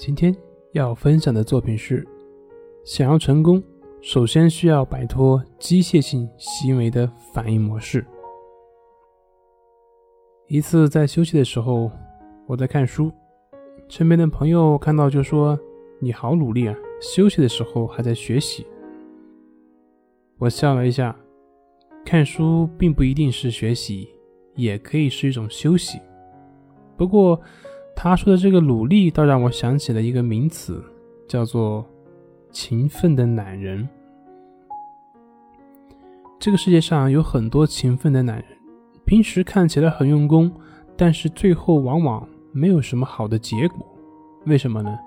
今天要分享的作品是：想要成功，首先需要摆脱机械性行为的反应模式。一次在休息的时候，我在看书，身边的朋友看到就说：“你好努力啊，休息的时候还在学习。”我笑了一下，看书并不一定是学习，也可以是一种休息。不过，他说的这个努力，倒让我想起了一个名词，叫做“勤奋的懒人”。这个世界上有很多勤奋的男人，平时看起来很用功，但是最后往往没有什么好的结果。为什么呢？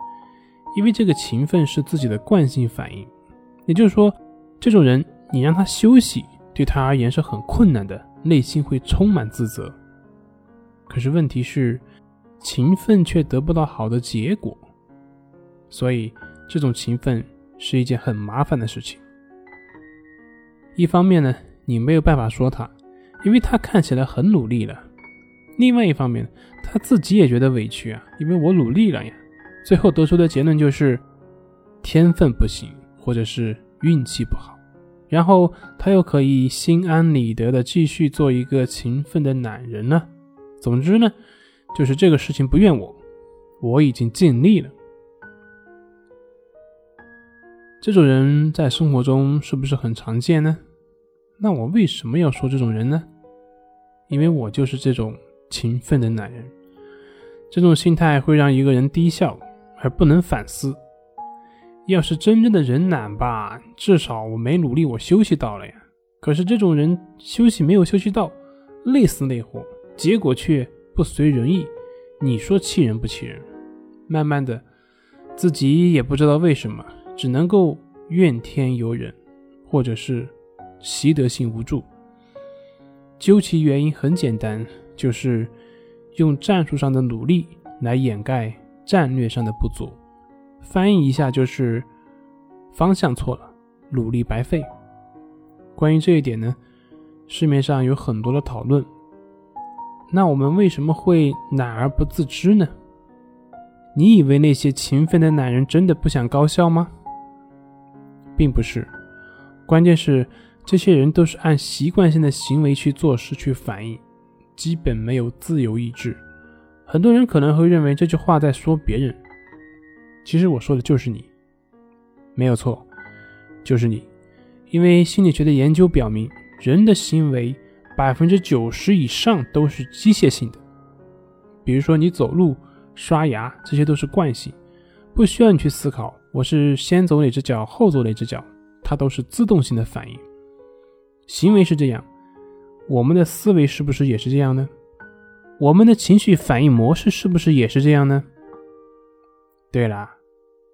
因为这个勤奋是自己的惯性反应，也就是说，这种人你让他休息，对他而言是很困难的，内心会充满自责。可是问题是。勤奋却得不到好的结果，所以这种勤奋是一件很麻烦的事情。一方面呢，你没有办法说他，因为他看起来很努力了；另外一方面，他自己也觉得委屈啊，因为我努力了呀。最后得出的结论就是天分不行，或者是运气不好。然后他又可以心安理得的继续做一个勤奋的懒人呢。总之呢。就是这个事情不怨我，我已经尽力了。这种人在生活中是不是很常见呢？那我为什么要说这种人呢？因为我就是这种勤奋的男人。这种心态会让一个人低效而不能反思。要是真正的人懒吧，至少我没努力，我休息到了呀。可是这种人休息没有休息到，累死累活，结果却……不随人意，你说气人不气人？慢慢的，自己也不知道为什么，只能够怨天尤人，或者是习得性无助。究其原因很简单，就是用战术上的努力来掩盖战略上的不足。翻译一下就是方向错了，努力白费。关于这一点呢，市面上有很多的讨论。那我们为什么会懒而不自知呢？你以为那些勤奋的男人真的不想高效吗？并不是，关键是这些人都是按习惯性的行为去做事、去反应，基本没有自由意志。很多人可能会认为这句话在说别人，其实我说的就是你，没有错，就是你，因为心理学的研究表明，人的行为。百分之九十以上都是机械性的，比如说你走路、刷牙，这些都是惯性，不需要你去思考，我是先走哪只脚，后走哪只脚，它都是自动性的反应。行为是这样，我们的思维是不是也是这样呢？我们的情绪反应模式是不是也是这样呢？对了，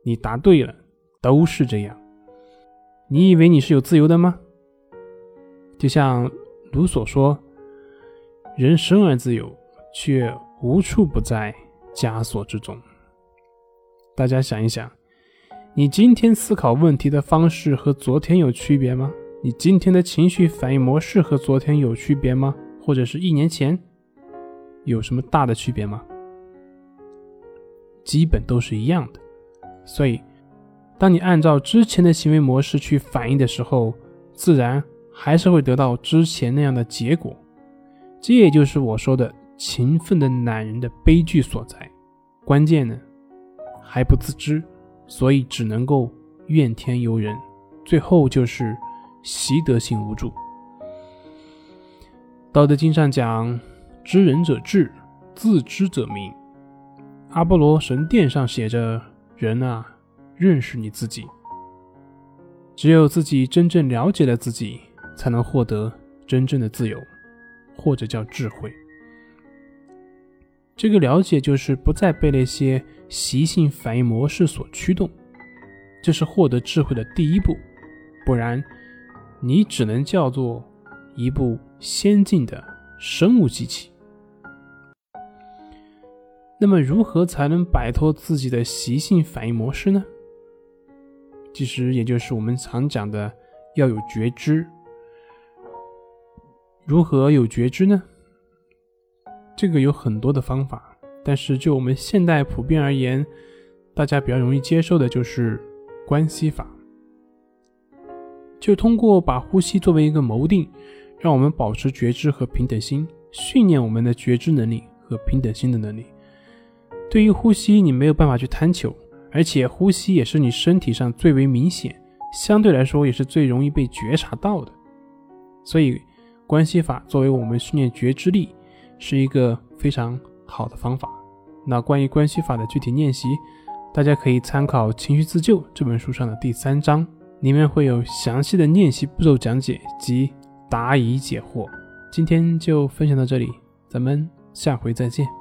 你答对了，都是这样。你以为你是有自由的吗？就像。卢所说：“人生而自由，却无处不在枷锁之中。”大家想一想，你今天思考问题的方式和昨天有区别吗？你今天的情绪反应模式和昨天有区别吗？或者是一年前有什么大的区别吗？基本都是一样的。所以，当你按照之前的行为模式去反应的时候，自然。还是会得到之前那样的结果，这也就是我说的勤奋的懒人的悲剧所在。关键呢，还不自知，所以只能够怨天尤人，最后就是习得性无助。道德经上讲：“知人者智，自知者明。”阿波罗神殿上写着：“人啊，认识你自己。只有自己真正了解了自己。”才能获得真正的自由，或者叫智慧。这个了解就是不再被那些习性反应模式所驱动，这是获得智慧的第一步。不然，你只能叫做一部先进的生物机器。那么，如何才能摆脱自己的习性反应模式呢？其实，也就是我们常讲的要有觉知。如何有觉知呢？这个有很多的方法，但是就我们现代普遍而言，大家比较容易接受的就是关系法，就通过把呼吸作为一个锚定，让我们保持觉知和平等心，训练我们的觉知能力和平等心的能力。对于呼吸，你没有办法去贪求，而且呼吸也是你身体上最为明显，相对来说也是最容易被觉察到的。所以，关系法作为我们训练觉知力，是一个非常好的方法。那关于关系法的具体练习，大家可以参考《情绪自救》这本书上的第三章，里面会有详细的练习步骤讲解及答疑解惑。今天就分享到这里，咱们下回再见。